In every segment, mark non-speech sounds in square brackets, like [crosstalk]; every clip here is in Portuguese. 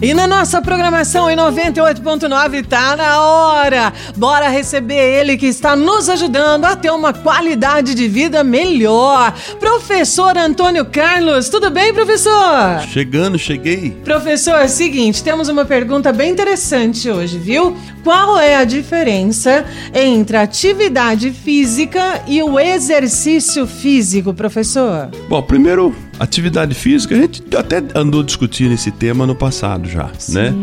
E na nossa programação em 98.9 tá na hora. Bora receber ele que está nos ajudando a ter uma qualidade de vida melhor. Professor Antônio Carlos, tudo bem, professor? Chegando, cheguei. Professor, é seguinte, temos uma pergunta bem interessante hoje, viu? Qual é a diferença entre atividade física e o exercício físico, professor? Bom, primeiro Atividade física, a gente até andou discutindo esse tema no passado já, Sim. né?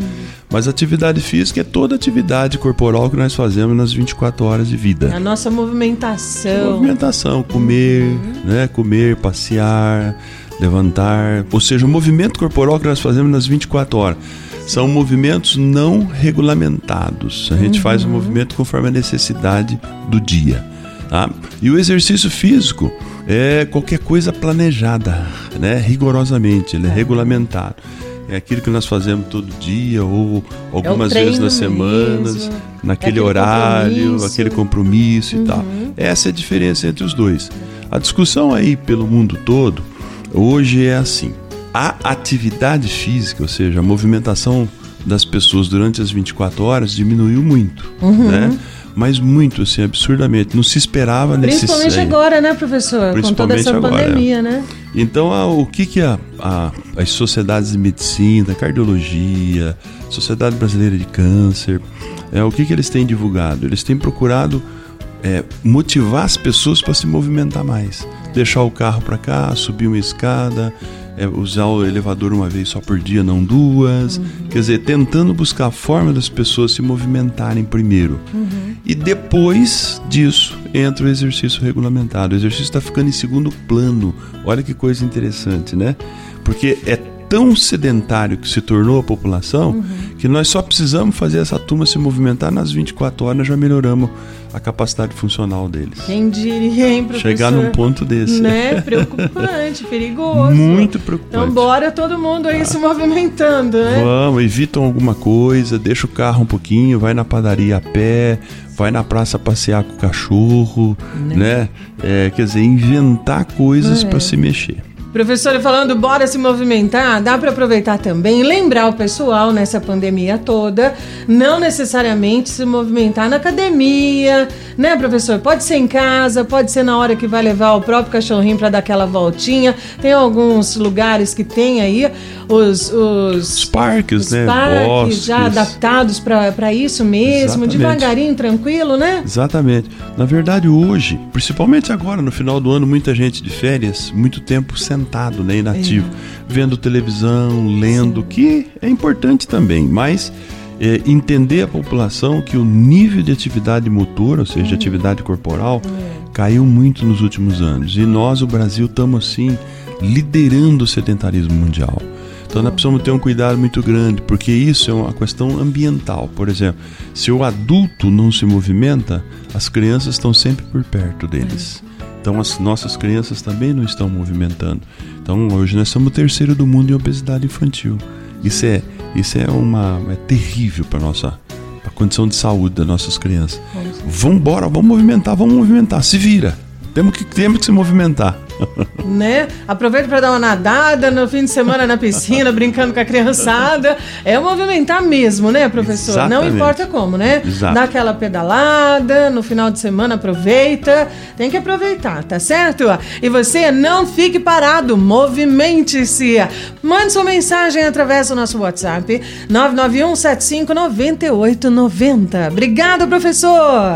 Mas atividade física é toda atividade corporal que nós fazemos nas 24 horas de vida. A nossa movimentação. Movimentação, comer, uhum. né? Comer, passear, levantar. Ou seja, o movimento corporal que nós fazemos nas 24 horas. São movimentos não regulamentados. A gente uhum. faz o movimento conforme a necessidade do dia. Tá? E o exercício físico é qualquer coisa planejada, né? rigorosamente, ele é regulamentado. É aquilo que nós fazemos todo dia ou algumas é vezes nas semanas, mesmo, naquele horário, compromisso. aquele compromisso uhum. e tal. Uhum. Essa é a diferença entre os dois. A discussão aí pelo mundo todo hoje é assim: a atividade física, ou seja, a movimentação das pessoas durante as 24 horas diminuiu muito, uhum. né? mas muito, assim, absurdamente. Não se esperava nesse Principalmente agora, né, professor? Com toda essa agora, pandemia, é. né? Então, a, o que, que a, a, as sociedades de medicina, cardiologia, Sociedade Brasileira de Câncer, é, o que, que eles têm divulgado? Eles têm procurado é, motivar as pessoas para se movimentar mais. Deixar o carro para cá, subir uma escada, é, usar o elevador uma vez só por dia, não duas. Uhum. Quer dizer, tentando buscar a forma das pessoas se movimentarem primeiro. Uhum. E depois disso entra o exercício regulamentado. O exercício está ficando em segundo plano. Olha que coisa interessante, né? Porque é tão sedentário que se tornou a população uhum. que nós só precisamos fazer essa turma se movimentar nas 24 horas já melhoramos a capacidade funcional deles. Quem diria, hein, professor? Chegar num ponto desse. Né? Preocupante, [laughs] perigoso. Muito preocupante. Então bora todo mundo aí ah. se movimentando, né? Vamos, evitam alguma coisa, deixa o carro um pouquinho, vai na padaria a pé, vai na praça passear com o cachorro, né? né? É, quer dizer, inventar coisas é. para se mexer. Professora, falando, bora se movimentar, dá para aproveitar também lembrar o pessoal nessa pandemia toda, não necessariamente se movimentar na academia, né, professor? Pode ser em casa, pode ser na hora que vai levar o próprio cachorrinho para dar aquela voltinha. Tem alguns lugares que tem aí os, os, os parques, os né? Parques Bosques. já adaptados para isso mesmo, Exatamente. devagarinho, tranquilo, né? Exatamente. Na verdade, hoje, principalmente agora, no final do ano, muita gente de férias, muito tempo sentado né, inativo, é. vendo televisão, lendo, Sim. que é importante também, mas é, entender a população que o nível de atividade motor, ou seja, de atividade corporal, caiu muito nos últimos anos. E nós, o Brasil, estamos assim liderando o sedentarismo mundial. Então nós precisamos ter um cuidado muito grande, porque isso é uma questão ambiental. Por exemplo, se o adulto não se movimenta, as crianças estão sempre por perto deles. Então as nossas crianças também não estão movimentando. Então hoje nós somos o terceiro do mundo em obesidade infantil. Isso é, isso é uma é terrível para nossa a condição de saúde das nossas crianças. Vamos embora, vamos movimentar, vamos movimentar, se vira. Temos que, temos que se movimentar. [laughs] né? Aproveita para dar uma nadada no fim de semana na piscina, brincando com a criançada. É movimentar mesmo, né, professor? Exatamente. Não importa como, né? Exato. Dá aquela pedalada, no final de semana aproveita. Tem que aproveitar, tá certo? E você não fique parado, movimente-se. Mande sua mensagem através do nosso WhatsApp 991 75 9890. Obrigado, professor!